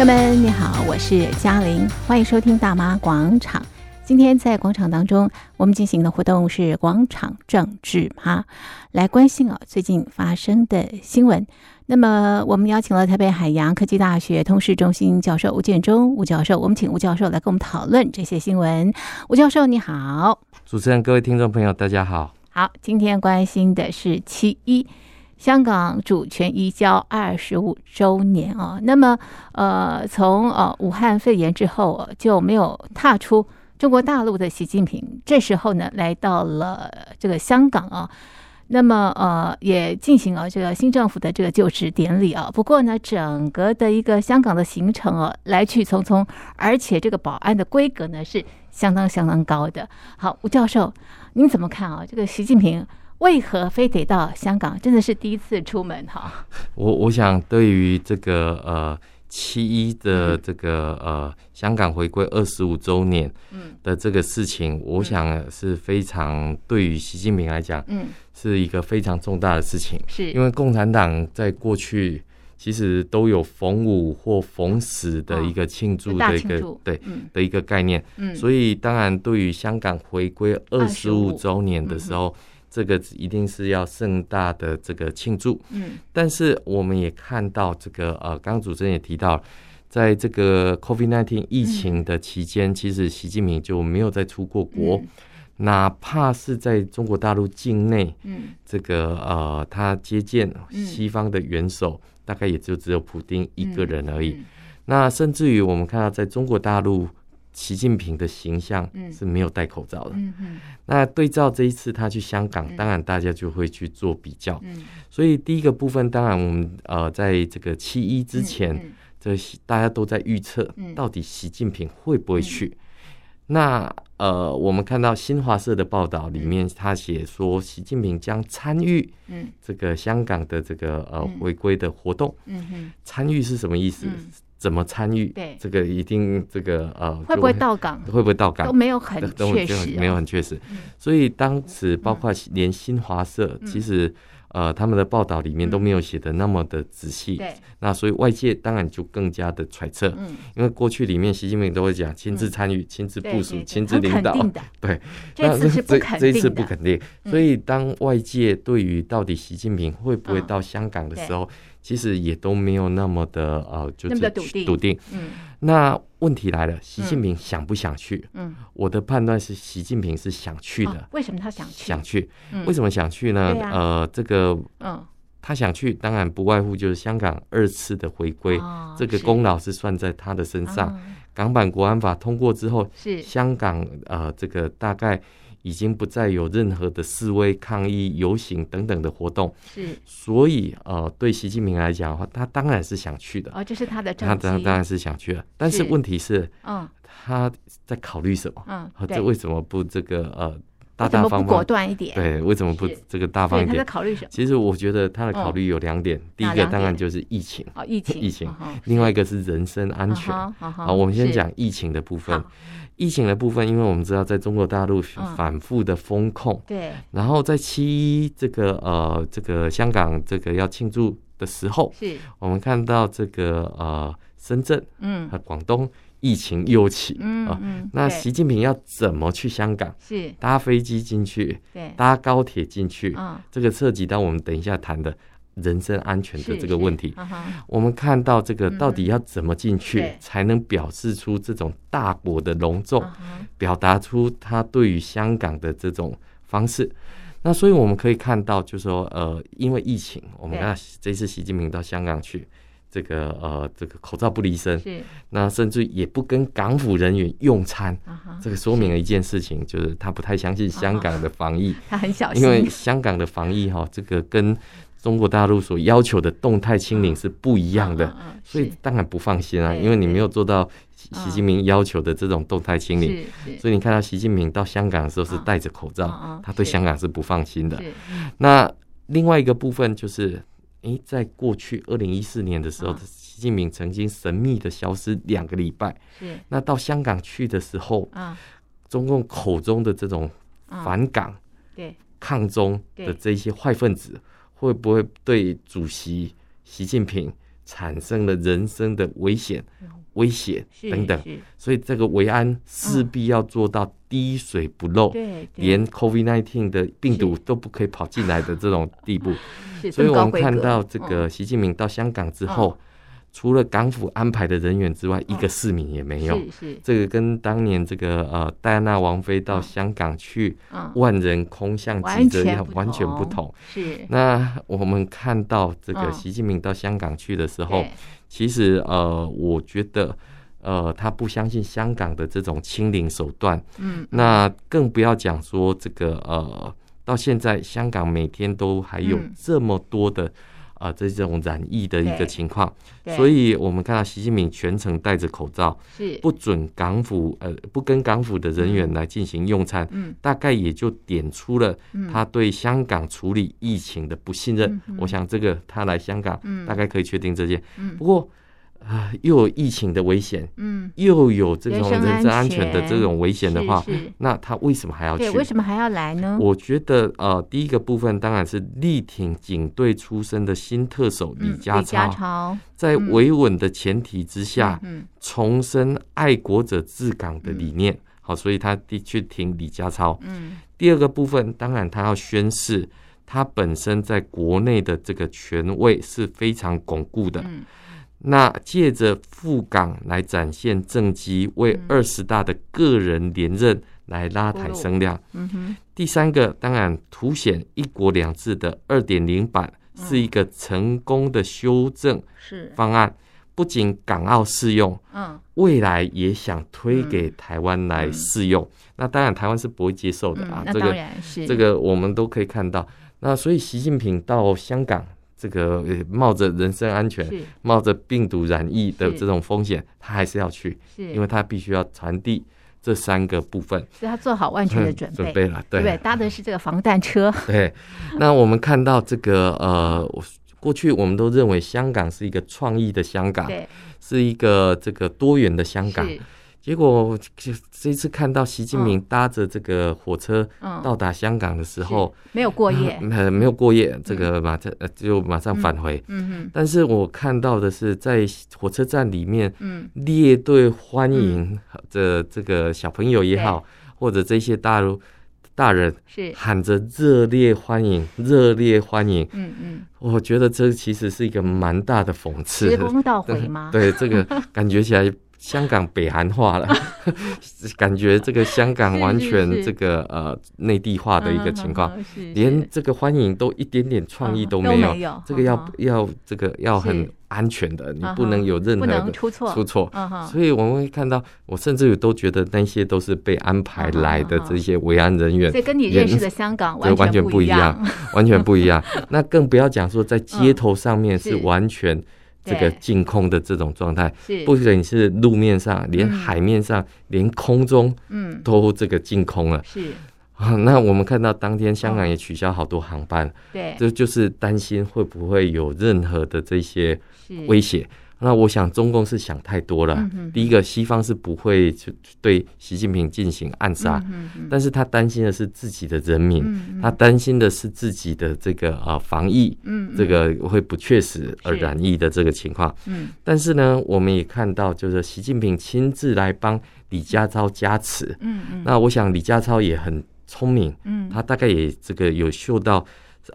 朋友们，你好，我是嘉玲，欢迎收听大妈广场。今天在广场当中，我们进行的活动是广场政治哈，来关心啊最近发生的新闻。那么我们邀请了台北海洋科技大学通识中心教授吴建中吴教授，我们请吴教授来跟我们讨论这些新闻。吴教授你好，主持人各位听众朋友大家好。好，今天关心的是七一。香港主权移交二十五周年啊，那么呃，从呃武汉肺炎之后就没有踏出中国大陆的习近平，这时候呢来到了这个香港啊，那么呃也进行了这个新政府的这个就职典礼啊。不过呢，整个的一个香港的行程啊，来去匆匆，而且这个保安的规格呢是相当相当高的。好，吴教授，您怎么看啊？这个习近平？为何非得到香港？真的是第一次出门哈。我我想，对于这个呃七一的这个呃香港回归二十五周年的这个事情，嗯、我想是非常对于习近平来讲，嗯，是一个非常重大的事情。是因为共产党在过去其实都有逢五或逢十的一个庆祝的一个对的一个概念。嗯，所以当然对于香港回归二十五周年的时候。这个一定是要盛大的这个庆祝，嗯，但是我们也看到这个呃，刚刚主持人也提到，在这个 COVID-19 疫情的期间，其实习近平就没有再出过国，哪怕是在中国大陆境内，嗯，这个呃，他接见西方的元首，大概也就只有普丁一个人而已。那甚至于我们看到，在中国大陆。习近平的形象是没有戴口罩的。嗯嗯。那对照这一次他去香港，当然大家就会去做比较。嗯。所以第一个部分，当然我们呃，在这个七一之前，这大家都在预测，到底习近平会不会去？那呃，我们看到新华社的报道里面，他写说习近平将参与这个香港的这个呃回归的活动。参与是什么意思？怎么参与？对，这个一定这个呃，会不会到港？会不会到港？都没有很确实，没有很确实。所以当时包括连新华社，其实呃他们的报道里面都没有写的那么的仔细。对，那所以外界当然就更加的揣测。嗯，因为过去里面习近平都会讲亲自参与、亲自部署、亲自领导。对，这次是不肯定的。这一次不肯定。所以当外界对于到底习近平会不会到香港的时候，其实也都没有那么的呃，就是笃定。笃定。嗯。那问题来了，习近平想不想去？嗯。我的判断是，习近平是想去的。为什么他想去？想去。为什么想去呢？呃，这个，嗯，他想去，当然不外乎就是香港二次的回归，这个功劳是算在他的身上。港版国安法通过之后，是香港呃，这个大概。已经不再有任何的示威、抗议、游行等等的活动，是，所以呃，对习近平来讲的话，他当然是想去的。哦，这是他的，他当当然是想去的。但是问题是，嗯，他在考虑什么？嗯，这为什么不这个呃大大方方果断一点？对，为什么不这个大方一点？他在考虑什么？其实我觉得他的考虑有两点，第一个当然就是疫情，哦，疫情，疫情，另外一个是人身安全。好，我们先讲疫情的部分。疫情的部分，因为我们知道在中国大陆反复的封控，对，然后在七一这个呃这个香港这个要庆祝的时候，是，我们看到这个呃深圳嗯。和广东疫情又起，嗯嗯，那习近平要怎么去香港？是。搭飞机进去，对，搭高铁进去，嗯，这个涉及到我们等一下谈的。人身安全的这个问题，我们看到这个到底要怎么进去，才能表示出这种大国的隆重，表达出他对于香港的这种方式。那所以我们可以看到，就是说，呃，因为疫情，我们看这次习近平到香港去，这个呃，这个口罩不离身，那甚至也不跟港府人员用餐，这个说明了一件事情，就是他不太相信香港的防疫，他很小心，因为香港的防疫哈，这个跟中国大陆所要求的动态清零是不一样的，所以当然不放心啊，因为你没有做到习近平要求的这种动态清零，所以你看到习近平到香港的时候是戴着口罩，他对香港是不放心的。那另外一个部分就是，诶，在过去二零一四年的时候，习近平曾经神秘的消失两个礼拜，那到香港去的时候，中共口中的这种反港、对。抗中的这些坏分子。会不会对主席习近平产生了人生的危险、威胁等等，所以这个维安势必要做到滴水不漏，连 COVID-19 的病毒都不可以跑进来的这种地步。所以我们看到这个习近平到香港之后。除了港府安排的人员之外，哦、一个市民也没有。是是，这个跟当年这个呃戴安娜王妃到香港去，万人空巷挤着一样，完全不同。是。那我们看到这个习近平到香港去的时候，其实呃，我觉得呃，他不相信香港的这种清零手段。嗯。那更不要讲说这个呃，到现在香港每天都还有这么多的。啊，这种染疫的一个情况，所以我们看到习近平全程戴着口罩，是不准港府呃不跟港府的人员来进行用餐，嗯，大概也就点出了他对香港处理疫情的不信任。我想这个他来香港，大概可以确定这件。嗯不过。啊，又有疫情的危险，嗯，又有这种人身安全的这种危险的话，那他为什么还要去？为什么还要来呢？我觉得，呃，第一个部分当然是力挺警队出身的新特首李家超，在维稳的前提之下，嗯，重申爱国者治港的理念。嗯、好，所以他的确挺李家超。嗯，第二个部分当然他要宣誓他本身在国内的这个权位是非常巩固的。嗯。那借着赴港来展现政绩，为二十大的个人连任来拉抬声量。嗯哼。第三个当然凸显“一国两制”的二点零版是一个成功的修正方案，不仅港澳适用，嗯，未来也想推给台湾来适用。那当然台湾是不会接受的啊，这个这个我们都可以看到。那所以习近平到香港。这个冒着人身安全、冒着病毒染疫的这种风险，他还是要去，因为他必须要传递这三个部分，所以他做好万全的 准备，准备了，对，对，搭的是这个防弹车。对，那我们看到这个呃，过去我们都认为香港是一个创意的香港，是一个这个多元的香港。结果这次看到习近平搭着这个火车到达香港的时候，没有过夜，呃，没有过夜，这个马上呃就马上返回。嗯嗯。但是我看到的是在火车站里面，嗯，列队欢迎的这个小朋友也好，或者这些大陆大人是喊着热烈欢迎，热烈欢迎。嗯嗯。我觉得这其实是一个蛮大的讽刺。时光倒回吗？对，这个感觉起来。香港北韩化了，感觉这个香港完全这个呃内地化的一个情况，连这个欢迎都一点点创意都没有。这个要要这个要很安全的，你不能有任何的出错出错。所以我们会看到，我甚至于都觉得那些都是被安排来的这些维安人员，所以跟你认识的香港完全不一样，完全不一样。那更不要讲说在街头上面 是完全。这个净空的这种状态，不仅是路面上，连海面上，连空中，嗯，都这个净空了。是。啊，那我们看到当天香港也取消好多航班，对，这就是担心会不会有任何的这些威胁。那我想，中共是想太多了。第一个，西方是不会去对习近平进行暗杀，但是他担心的是自己的人民，他担心的是自己的这个啊防疫，这个会不确实而染疫的这个情况。但是呢，我们也看到，就是习近平亲自来帮李家超加持。嗯那我想李家超也很聪明，嗯。他大概也这个有嗅到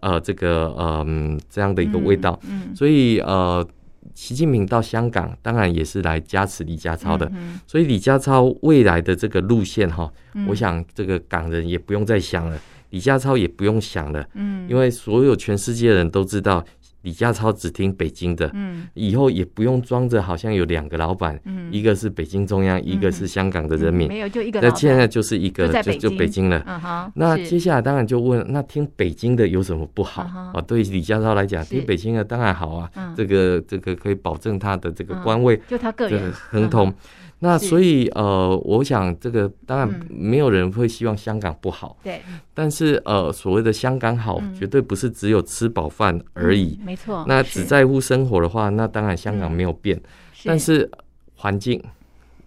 呃这个嗯这样的一个味道，嗯。所以呃。习近平到香港，当然也是来加持李家超的，所以李家超未来的这个路线哈，我想这个港人也不用再想了，李家超也不用想了，因为所有全世界人都知道。李家超只听北京的，嗯，以后也不用装着好像有两个老板，嗯，一个是北京中央，一个是香港的人民，没有就一个。那现在就是一个，就就北京。了。那接下来当然就问，那听北京的有什么不好？啊？对李家超来讲，听北京的当然好啊，这个这个可以保证他的这个官位，就他个人。亨通。那所以呃，我想这个当然没有人会希望香港不好，对。但是呃，所谓的香港好，绝对不是只有吃饱饭而已，没错。那只在乎生活的话，那当然香港没有变，但是环境、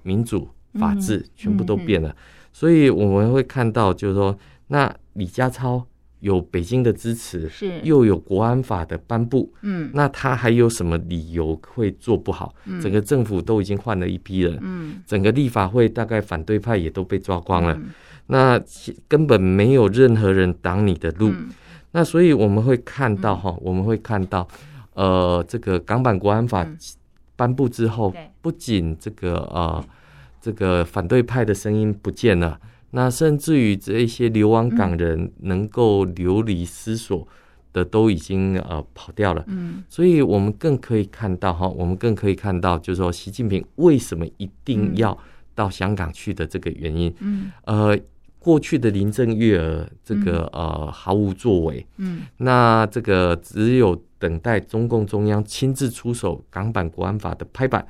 民主、法治全部都变了。所以我们会看到，就是说，那李家超有北京的支持，是。又有国安法的颁布，嗯，那他还有什么理由会做不好？嗯、整个政府都已经换了一批人，嗯，整个立法会大概反对派也都被抓光了，嗯、那根本没有任何人挡你的路。嗯、那所以我们会看到哈，嗯、我们会看到，呃，这个港版国安法颁布之后，嗯、不仅这个呃这个反对派的声音不见了。那甚至于这一些流亡港人能够流离失所的都已经呃跑掉了，嗯，所以我们更可以看到哈，我们更可以看到，就是说习近平为什么一定要到香港去的这个原因，嗯，呃，过去的林郑月娥这个呃毫无作为，嗯，那这个只有等待中共中央亲自出手港版国安法的拍板，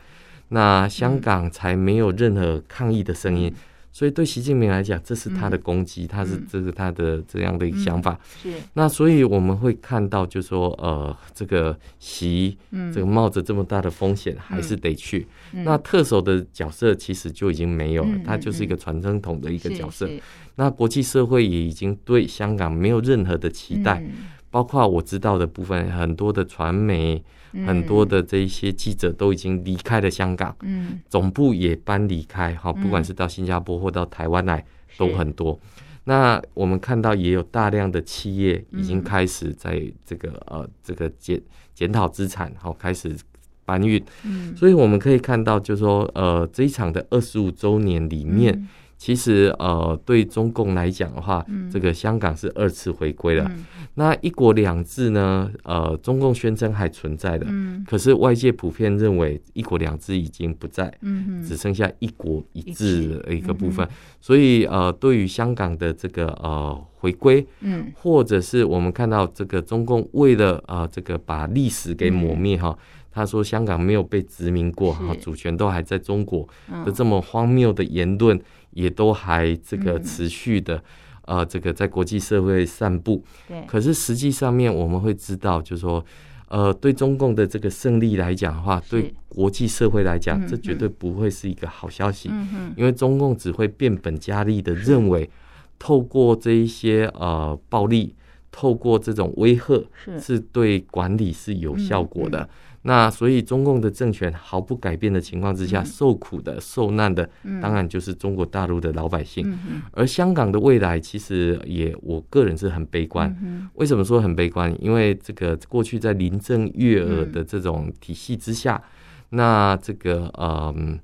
那香港才没有任何抗议的声音。所以对习近平来讲，这是他的攻击，他是这是他的这样的一个想法。是。那所以我们会看到，就说呃，这个习，这个冒着这么大的风险，还是得去。那特首的角色其实就已经没有了，他就是一个传声筒的一个角色。那国际社会也已经对香港没有任何的期待，包括我知道的部分，很多的传媒。很多的这一些记者都已经离开了香港，嗯，总部也搬离开，哈，不管是到新加坡或到台湾来，都很多。那我们看到也有大量的企业已经开始在这个呃这个检检讨资产，好，开始搬运。嗯，所以我们可以看到，就是说呃这一场的二十五周年里面。其实，呃，对中共来讲的话，嗯、这个香港是二次回归了。嗯、那一国两制呢？呃，中共宣称还存在的，嗯、可是外界普遍认为一国两制已经不在，嗯、只剩下一国一制的一个部分。嗯、所以，呃，对于香港的这个呃回归，嗯、或者是我们看到这个中共为了呃这个把历史给抹灭哈，嗯、他说香港没有被殖民过哈，主权都还在中国的这么荒谬的言论。也都还这个持续的，呃，这个在国际社会散布。对。可是实际上面我们会知道，就是说，呃，对中共的这个胜利来讲的话，对国际社会来讲，这绝对不会是一个好消息。因为中共只会变本加厉的认为，透过这一些呃暴力，透过这种威吓，是对管理是有效果的。那所以，中共的政权毫不改变的情况之下，受苦的、受难的，当然就是中国大陆的老百姓。而香港的未来，其实也，我个人是很悲观。为什么说很悲观？因为这个过去在林郑月娥的这种体系之下，那这个嗯，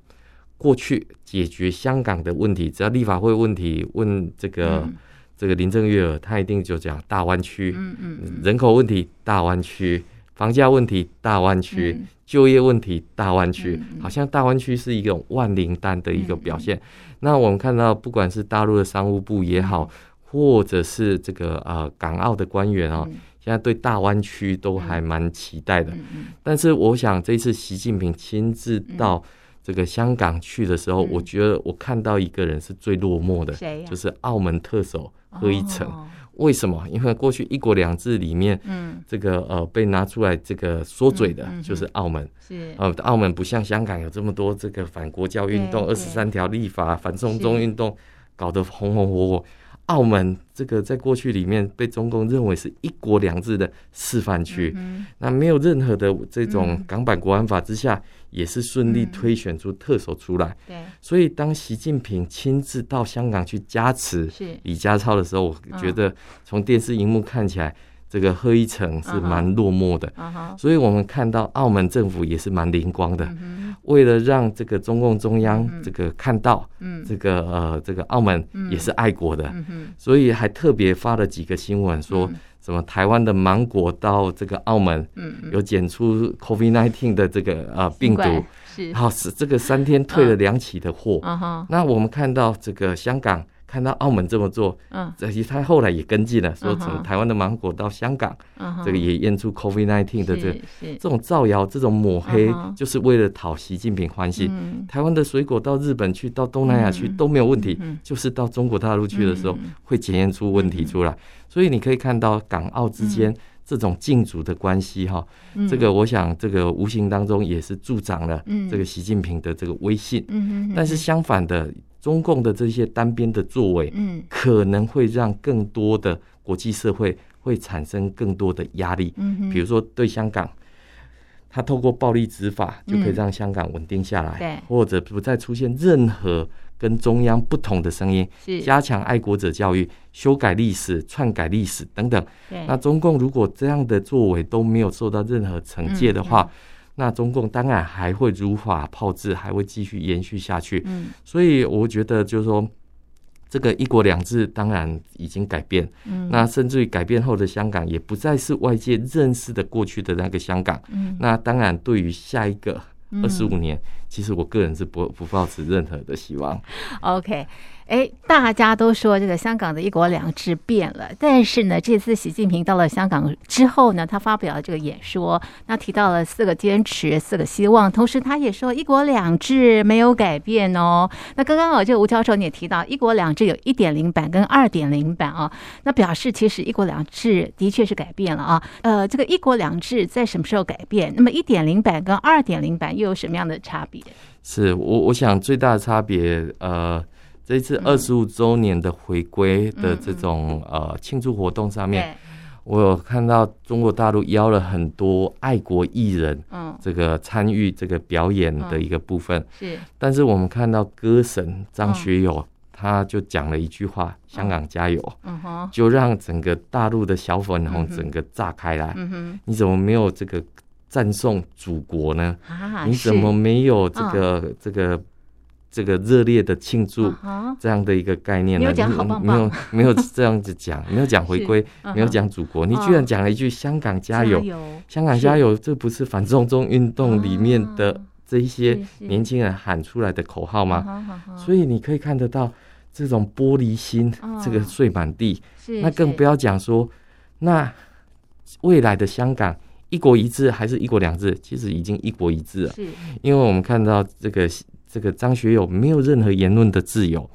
过去解决香港的问题，只要立法会问题问这个这个林郑月娥，她一定就讲大湾区，嗯嗯人口问题大湾区。房价问题，大湾区；嗯、就业问题，大湾区。嗯、好像大湾区是一种万灵丹的一个表现。嗯、那我们看到，不管是大陆的商务部也好，嗯、或者是这个呃港澳的官员啊、哦，嗯、现在对大湾区都还蛮期待的。嗯、但是，我想这次习近平亲自到这个香港去的时候，嗯、我觉得我看到一个人是最落寞的，谁就是澳门特首贺一诚。哦为什么？因为过去一国两制里面，嗯，这个呃被拿出来这个说嘴的，就是澳门，是呃，澳门不像香港有这么多这个反国教运动、二十三条立法、反送中运动，搞得红红火火。澳门这个在过去里面被中共认为是一国两制的示范区，嗯、那没有任何的这种港版国安法之下，也是顺利推选出特首出来。对、嗯，所以当习近平亲自到香港去加持李家超的时候，我觉得从电视荧幕看起来。这个贺一诚是蛮落寞的，uh huh. 所以我们看到澳门政府也是蛮灵光的，uh huh. 为了让这个中共中央这个看到，这个呃这个澳门也是爱国的，uh. 所以还特别发了几个新闻，说什么台湾的芒果到这个澳门，有检出 COVID-19 的这个呃病毒，然后是这个三天退了两起的货，uh. 那我们看到这个香港。看到澳门这么做，嗯，这些他后来也跟进了，说从台湾的芒果到香港，嗯，这个也验出 COVID-19 的这这种造谣、这种抹黑，就是为了讨习近平欢心。台湾的水果到日本去、到东南亚去都没有问题，就是到中国大陆去的时候会检验出问题出来。所以你可以看到港澳之间这种竞逐的关系，哈，这个我想这个无形当中也是助长了这个习近平的这个威信。但是相反的。中共的这些单边的作为，嗯，可能会让更多的国际社会会产生更多的压力。嗯哼，比如说对香港，他透过暴力执法就可以让香港稳定下来，对，或者不再出现任何跟中央不同的声音，是。加强爱国者教育、修改历史、篡改历史等等。那中共如果这样的作为都没有受到任何惩戒的话，那中共当然还会如法炮制，还会继续延续下去。嗯，所以我觉得就是说，这个一国两制当然已经改变。嗯，那甚至于改变后的香港也不再是外界认识的过去的那个香港。嗯，那当然对于下一个二十五年，其实我个人是不不抱持任何的希望。OK。哎，大家都说这个香港的一国两制变了，但是呢，这次习近平到了香港之后呢，他发表了这个演说，那提到了四个坚持、四个希望，同时他也说一国两制没有改变哦。那刚刚哦，这个吴教授你也提到一国两制有一点零版跟二点零版啊，那表示其实一国两制的确是改变了啊。呃，这个一国两制在什么时候改变？那么一点零版跟二点零版又有什么样的差别？是我我想最大的差别呃。这一次二十五周年的回归的这种呃庆祝活动上面，我有看到中国大陆邀了很多爱国艺人，嗯，这个参与这个表演的一个部分。是。但是我们看到歌神张学友，他就讲了一句话：“香港加油！”嗯。哼，就让整个大陆的小粉红整个炸开来。嗯哼，你怎么没有这个赞颂祖国呢？你怎么没有这个这个？这个热烈的庆祝这样的一个概念呢？没有没有没有这样子讲，没有讲回归，没有讲祖国，你居然讲了一句“香港加油”，香港加油，这不是反送中运动里面的这一些年轻人喊出来的口号吗？所以你可以看得到这种玻璃心，这个碎满地。那更不要讲说，那未来的香港一国一制还是一国两制？其实已经一国一制了，是因为我们看到这个。这个张学友没有任何言论的自由，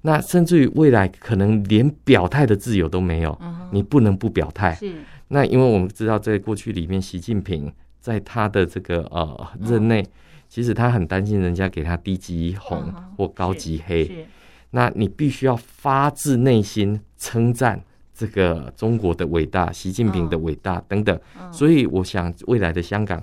那甚至于未来可能连表态的自由都没有。你不能不表态。是那因为我们知道，在过去里面，习近平在他的这个呃任内，其实他很担心人家给他低级红或高级黑。那你必须要发自内心称赞这个中国的伟大，习近平的伟大等等。所以，我想未来的香港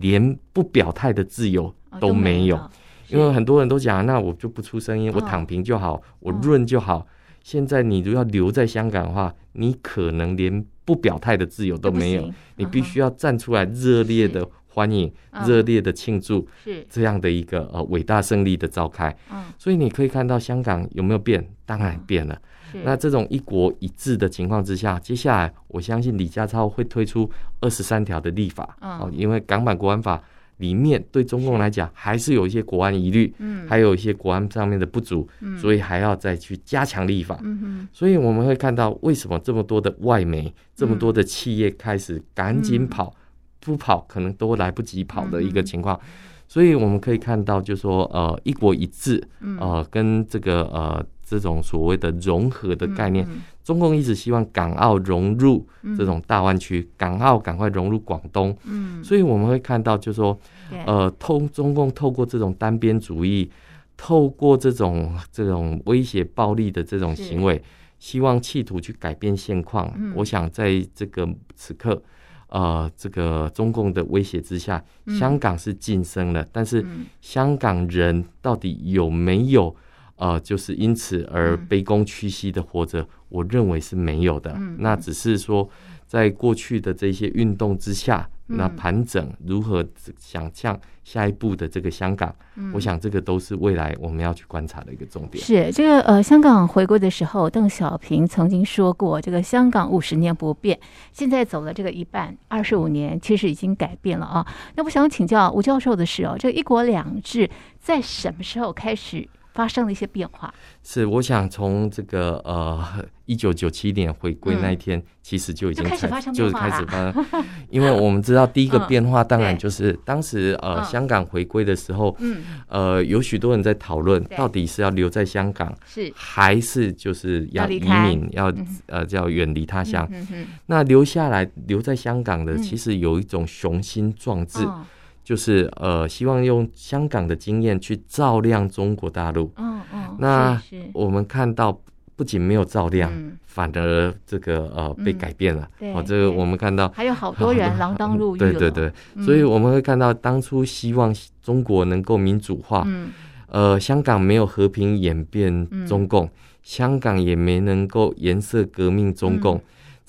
连不表态的自由都没有。因为很多人都讲，那我就不出声音，我躺平就好，我润就好。现在你如果要留在香港的话，你可能连不表态的自由都没有，你必须要站出来热烈的欢迎、热烈的庆祝，是这样的一个呃伟大胜利的召开。所以你可以看到香港有没有变？当然变了。那这种一国一制的情况之下，接下来我相信李家超会推出二十三条的立法，哦，因为港版国安法。里面对中共来讲还是有一些国安疑虑，嗯，还有一些国安上面的不足，嗯，所以还要再去加强立法，嗯，所以我们会看到为什么这么多的外媒，这么多的企业开始赶紧跑，不跑可能都来不及跑的一个情况，所以我们可以看到，就是说呃一国一制，呃跟这个呃。这种所谓的融合的概念，中共一直希望港澳融入这种大湾区，港澳赶快融入广东。嗯，所以我们会看到，就是说，呃，通中共透过这种单边主义，透过这种这种威胁暴力的这种行为，希望企图去改变现况。我想在这个此刻，呃，这个中共的威胁之下，香港是晋升了，但是香港人到底有没有？呃，就是因此而卑躬屈膝的活着，嗯，我认为是没有的。嗯，那只是说，在过去的这些运动之下，嗯，那盘整如何想象下一步的这个香港，嗯，我想这个都是未来我们要去观察的一个重点。是这个呃，香港回归的时候，邓小平曾经说过，这个香港五十年不变，现在走了这个一半，二十五年其实已经改变了啊。那我想请教吴教授的是哦，这个一国两制在什么时候开始发生了一些变化，是我想从这个呃一九九七年回归那一天，嗯，其实就已经开始发生变化了，就是开始发生，因为我们知道第一个变化，当然就是当时呃香港回归的时候，嗯，呃有许多人在讨论，到底是要留在香港，是。还是就是要移民，要呃叫远离他乡，嗯。那留下来留在香港的，其实有一种雄心壮志。嗯就是呃，希望用香港的经验去照亮中国大陆。嗯嗯。哦，那我们看到不仅没有照亮，嗯。反而这个呃被改变了。对哦，这个我们看到还有好多人 锒铛入狱 对对对，所以我们会看到当初希望中国能够民主化，嗯，呃，香港没有和平演变中共，嗯香港也没能够颜色革命中共，嗯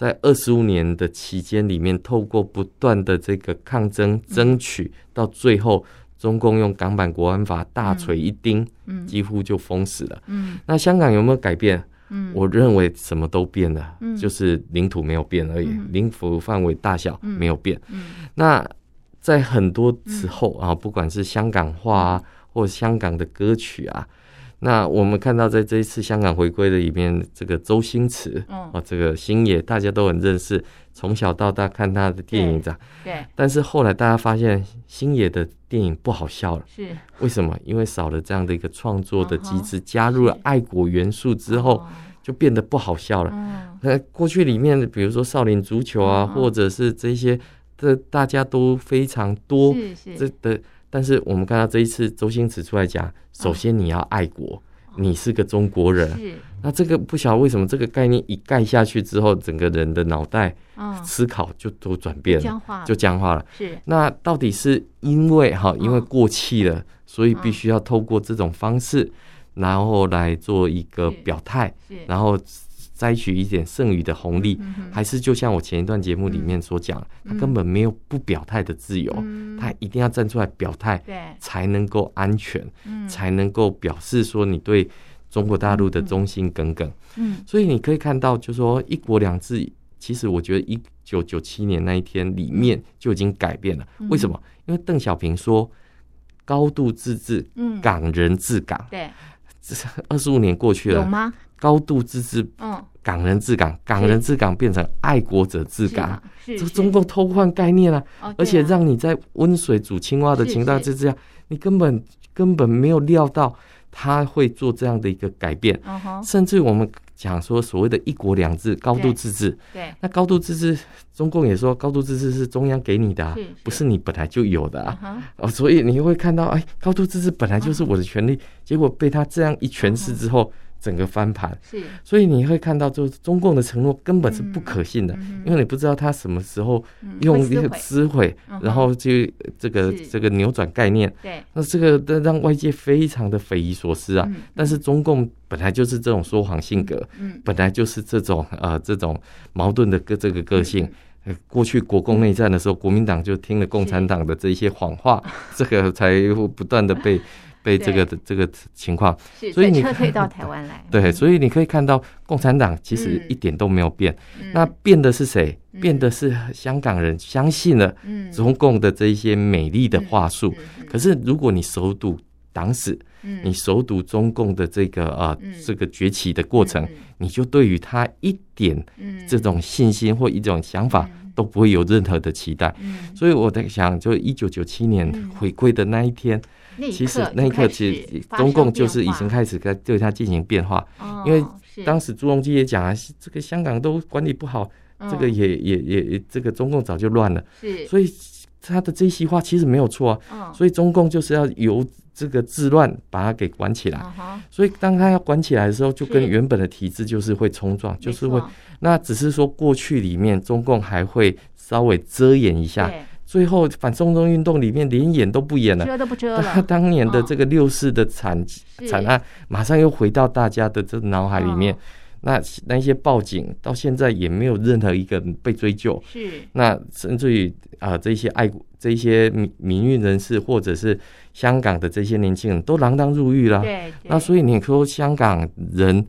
在二十五年的期间里面，透过不断的这个抗争争取，到最后中共用港版国安法大锤一钉，嗯，几乎就封死了。嗯，那香港有没有改变？嗯，我认为什么都变了，嗯。就是领土没有变而已，嗯。领土范围大小没有变。嗯。那在很多时候啊，不管是香港话啊，或香港的歌曲啊，那我们看到在这一次香港回归的里面，这个周星驰嗯啊，这个星爷大家都很认识，从小到大看他的电影这样。对，但是后来大家发现星爷的电影不好笑了，是为什么？因为少了这样的一个创作的机制，加入了爱国元素之后，哦就变得不好笑了。嗯那过去里面，比如说少林足球啊，或者是这些这，大家都非常多是是这的。但是我们看到这一次周星驰出来讲，首先你要爱国，你是个中国人。是。那这个不晓得为什么这个概念一盖下去之后，整个人的脑袋嗯。思考就都转变了，僵化就僵化了。是。那到底是因为哈，因为过气了，所以必须要透过这种方式，然后来做一个表态，然后摘取一点剩余的红利，嗯还是就像我前一段节目里面所讲，他根本没有不表态的自由，嗯。他一定要站出来表态，对，才能够安全，嗯。才能够表示说你对中国大陆的忠心耿耿。嗯。所以你可以看到，就说一国两制，其实我觉得一九九七年那一天里面就已经改变了。为什么？因为邓小平说“高度自治，嗯，港人治港。对，”，这二十五年过去了，有吗？高度自治，嗯，港人治港，港人治港变成爱国者治港。是中共偷换概念了、哦而且让你在温水煮青蛙的情况是之下，你根本根本没有料到他会做这样的一个改变，嗯，甚至我们讲说所谓的一国两制、高度自治，对，那高度自治，中共也说高度自治是中央给你的、啊是是，不是你本来就有的哦，所以你会看到，哎，高度自治本来就是我的权利，结果被他这样一诠释之后，整个翻盘。是，所以你会看到，就是中共的承诺根本是不可信的，嗯因为你不知道他什么时候嗯用一个撕毁嗯，然后就这个这个扭转概念，对，那这个让外界非常的匪夷所思啊。嗯但是中共本来就是这种说谎性格，嗯，本来就是这种呃这种矛盾的个这个个性。呃过去国共内战的时候，国民党就听了共产党的这一些谎话，这个才不断的被被这个的这个情况。所以你撤退到台湾来，对，所以你可以看到，共产党其实一点都没有变。嗯。那变的是谁？变的是香港人相信了嗯。中共的这一些美丽的话术。可是如果你熟读党史，嗯。你熟读中共的这个啊、这个崛起的过程嗯，你就对于他一点嗯。这种信心或一种想法都不会有任何的期待。嗯。所以我在想，就一九九七年回归的那一天，其实那一刻其实中共就是已经开始在对它进行变化。哦因为是当时朱镕基也讲啊，这个香港都管理不好，这个嗯也也也也这个中共早就乱了，是，所以他的这席话其实没有错啊。嗯所以中共就是要由这个治乱把它给管起来。嗯所以当他要管起来的时候，就跟原本的体制就是会冲撞，就是会那只是说过去里面中共还会稍微遮掩一下，对最后反送中运动里面连演都不演了。遮都不遮他了，当年的这个六四的惨是惨案，马上又回到大家的这脑海里面嗯。那那些报警到现在也没有任何一个人被追究。是那甚至于啊，这些爱国、这些民民运人士，或者是香港的这些年轻人都锒铛入狱了。对，那所以你说香港人，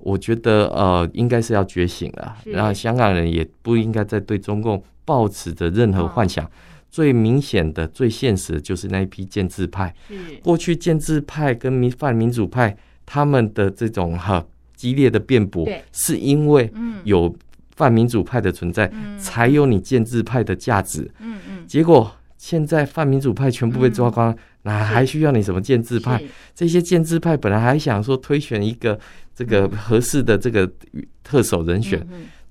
我觉得呃应该是要觉醒了。然后香港人也不应该再对中共抱持的任何幻想。嗯最明显的、最现实的就是那一批建制派。过去建制派跟民泛民主派他们的这种哈、激烈的辩驳，是因为嗯。有泛民主派的存在，嗯。才有你建制派的价值。嗯嗯。结果现在泛民主派全部被抓光了，哪还需要你什么建制派？这些建制派本来还想说推选一个这个合适的这个特首人选，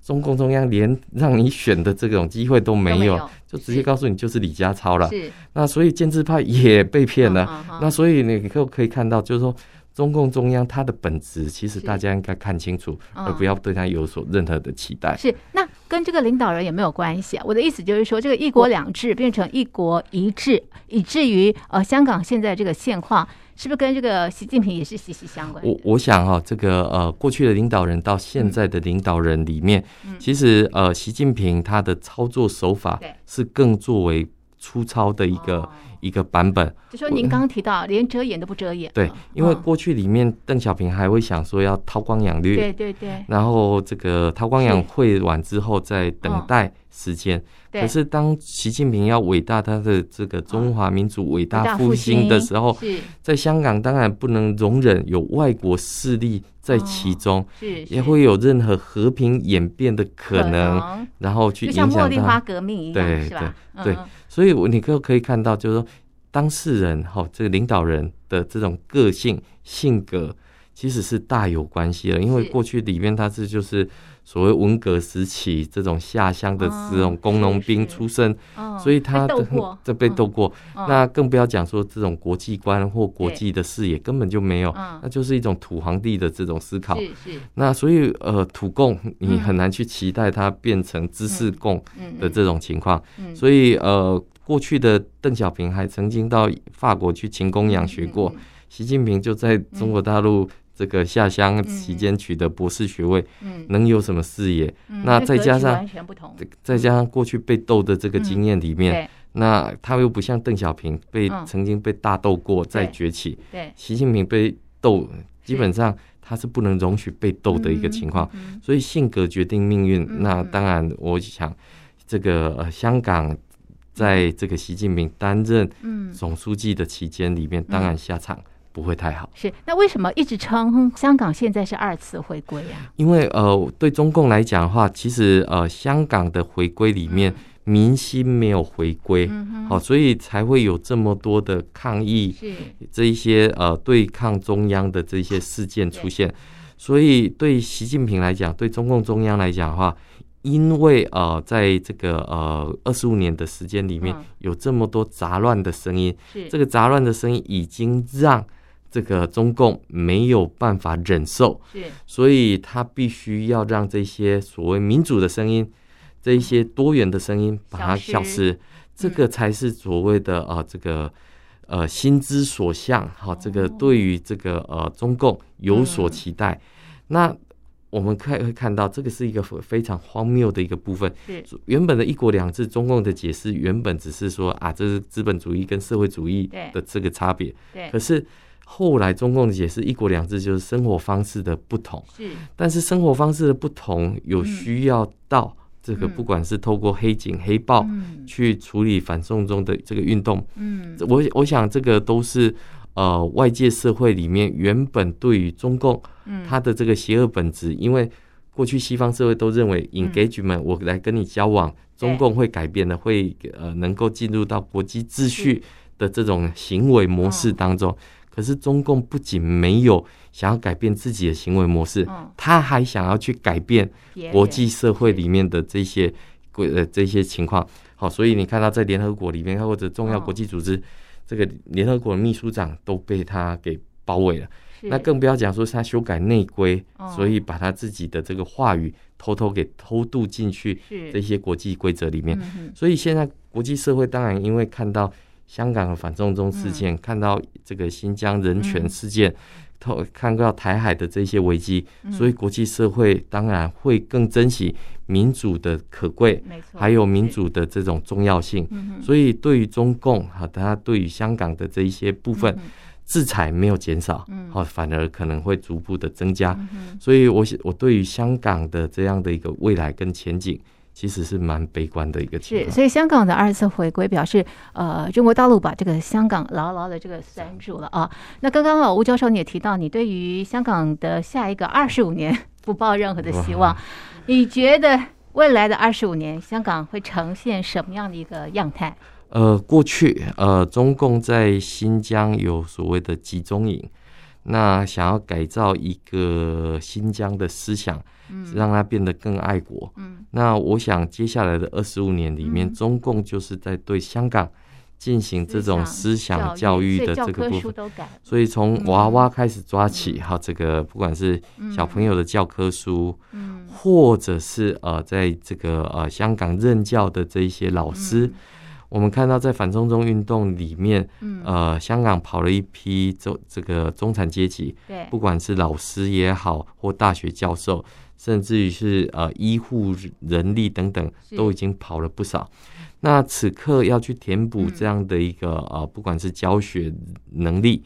中共中央连让你选的这种机会都没有，就直接告诉你就是李家超了。是那所以建制派也被骗了。那所以你可可以看到，就是说中共中央它的本质，其实大家应该看清楚，而不要对它有所任何的期待。是，那跟这个领导人也没有关系啊？我的意思就是说，这个一国两制变成一国一制，以至于呃香港现在这个现况，是不是跟这个习近平也是息息相关？我我想哈、哦，这个呃过去的领导人到现在的领导人里面，嗯、其实呃习近平他的操作手法是更作为粗糙的一个。一个版本，就说您刚刚提到，连遮掩都不遮掩。对，因为过去里面邓小平还会想说要韬光养绿，对对对。然后这个韬光养晦完之后再等待时间。可是当习近平要伟大他的这个中华民族伟大复兴的时候，在香港当然不能容忍有外国势力在其中，也会有任何和平演变的可能，然后去影响到。就像茉莉花革命一样，是吧？对。所以，我你可可以看到，就是说，当事人哈，这个领导人的这种个性性格，其实是大有关系的。因为过去里面他是就是所谓文革时期这种下乡的这种工农兵出身，所以他这被斗过。那更不要讲说这种国际观或国际的视野根本就没有，那就是一种土皇帝的这种思考。那所以呃，土共你很难去期待它变成知识共的这种情况。所以呃。过去的邓小平还曾经到法国去勤工养学过，习近平就在中国大陆这个下乡期间取得博士学位，嗯。能有什么视野？那再加上再加上过去被斗的这个经验里面，那他又不像邓小平被曾经被大斗过再崛起，对习近平被斗，基本上他是不能容许被斗的一个情况，所以性格决定命运。那当然，我想这个香港。在这个习近平担任总书记的期间里面，当然下场不会太好。是，那为什么一直称香港现在是二次回归啊？因为呃，对中共来讲的话，其实呃，香港的回归里面民心没有回归，好，所以才会有这么多的抗议，这一些呃对抗中央的这些事件出现。所以对习近平来讲，对中共中央来讲的话。因为呃，在这个呃二十五年的时间里面，有这么多杂乱的声音，是这个杂乱的声音已经让这个中共没有办法忍受，是，所以他必须要让这些所谓民主的声音，这一些多元的声音把它消失，这个才是所谓的呃这个呃心之所向，好，这个对于这个呃中共有所期待，那。我们可以会看到，这个是一个非常荒谬的一个部分。原本的一国两制，中共的解释原本只是说啊，这是资本主义跟社会主义的这个差别。可是后来中共的解释，一国两制就是生活方式的不同。是但是生活方式的不同，有需要到这个，不管是透过黑警、黑暴去处理反送中的这个运动。嗯，我我想这个都是。呃，外界社会里面原本对于中共，它的这个邪恶本质，因为过去西方社会都认为 engagement，我来跟你交往，中共会改变的，会呃能够进入到国际秩序的这种行为模式当中。可是中共不仅没有想要改变自己的行为模式，他还想要去改变国际社会里面的这些规呃这些情况。好，所以你看到在联合国里面或者重要国际组织。这个联合国的秘书长都被他给包围了，那更不要讲说他修改内规，所以把他自己的这个话语偷偷给偷渡进去这些国际规则里面。所以现在国际社会当然因为看到香港的反送中事件，看到这个新疆人权事件。看到台海的这些危机，所以国际社会当然会更珍惜民主的可贵，还有民主的这种重要性。所以对于中共哈，他对于香港的这一些部分制裁没有减少，好，反而可能会逐步的增加。所以我我对于香港的这样的一个未来跟前景。其实是蛮悲观的一个情况，是，所以香港的二次回归表示，呃，中国大陆把这个香港牢牢的这个拴住了啊。那刚刚啊，吴教授你也提到，你对于香港的下一个二十五年 不抱任何的希望，你觉得未来的二十五年香港会呈现什么样的一个样态？呃，过去呃，中共在新疆有所谓的集中营。那想要改造一个新疆的思想，让它变得更爱国。那我想接下来的二十五年里面，中共就是在对香港进行这种思想教育的这个部分，所以从娃娃开始抓起，哈，这个不管是小朋友的教科书，嗯，或者是呃，在这个呃香港任教的这一些老师，我们看到在反送中运动里面，呃，香港跑了一批中这个中产阶级，对，不管是老师也好，或大学教授，甚至于是呃医护人力等等，都已经跑了不少。那此刻要去填补这样的一个呃，不管是教学能力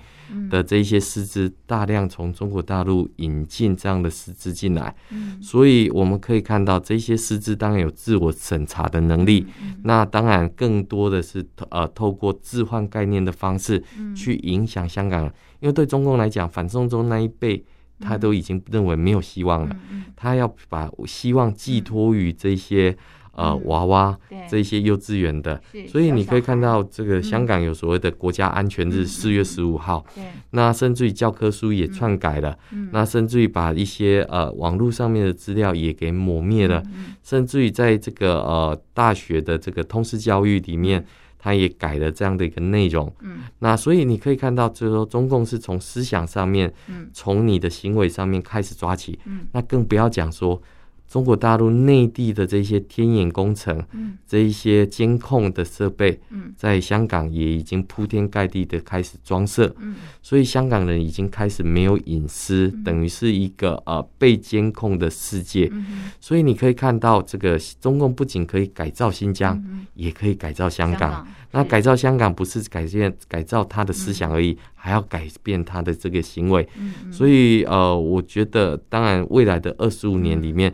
的这一些师资，大量从中国大陆引进这样的师资进来，所以我们可以看到这些师资当然有自我审查的能力，那当然更多的是呃透过置换概念的方式去影响香港人，因为对中共来讲，反送中那一辈他都已经认为没有希望了，他要把希望寄托于这些。呃，娃娃这些幼稚园的，所以你可以看到，这个香港有所谓的国家安全日，四月十五号。那甚至于教科书也篡改了，那甚至于把一些呃网络上面的资料也给抹灭了，甚至于在这个呃大学的这个通识教育里面，他也改了这样的一个内容。那所以你可以看到，就是说中共是从思想上面，从你的行为上面开始抓起。那更不要讲说。中国大陆内地的这些天眼工程，嗯，这一些监控的设备，嗯，在香港也已经铺天盖地的开始装设，嗯，所以香港人已经开始没有隐私，等于是一个呃被监控的世界，嗯，所以你可以看到，这个中共不仅可以改造新疆，也可以改造香港。那改造香港不是改变改造他的思想而已，还要改变他的这个行为。所以呃，我觉得当然未来的二十五年里面。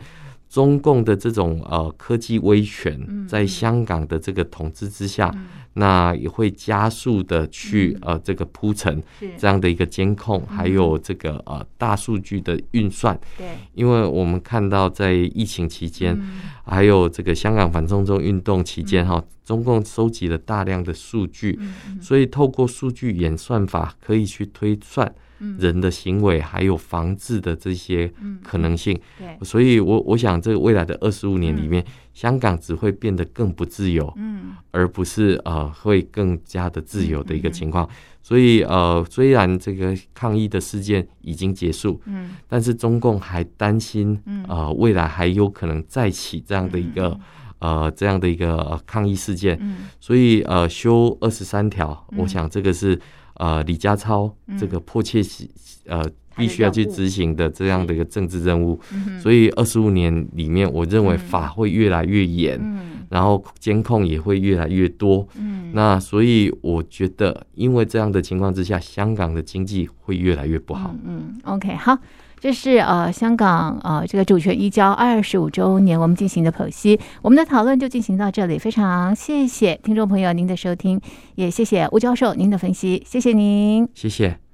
中共的这种呃科技威权，在香港的这个统治之下，嗯、那也会加速的去、嗯、呃这个铺陈这样的一个监控，还有这个呃大数据的运算。对，因为我们看到在疫情期间，嗯、还有这个香港反送中运动期间哈，嗯、中共收集了大量的数据，嗯、所以透过数据演算法可以去推算。人的行为还有防治的这些可能性，对，所以我我想这个未来的二十五年里面，香港只会变得更不自由，嗯，而不是呃会更加的自由的一个情况。所以呃，虽然这个抗议的事件已经结束，嗯，但是中共还担心，呃，未来还有可能再起这样的一个呃这样的一个抗议事件，所以呃修二十三条，我想这个是。呃，李家超这个迫切是呃必须要去执行的这样的一个政治任务，所以二十五年里面，我认为法会越来越严，然后监控也会越来越多，那所以我觉得，因为这样的情况之下，香港的经济会越来越不好。嗯，OK，好。这是呃香港呃这个主权移交二十五周年，我们进行的剖析，我们的讨论就进行到这里，非常谢谢听众朋友您的收听，也谢谢吴教授您的分析，谢谢您，谢谢。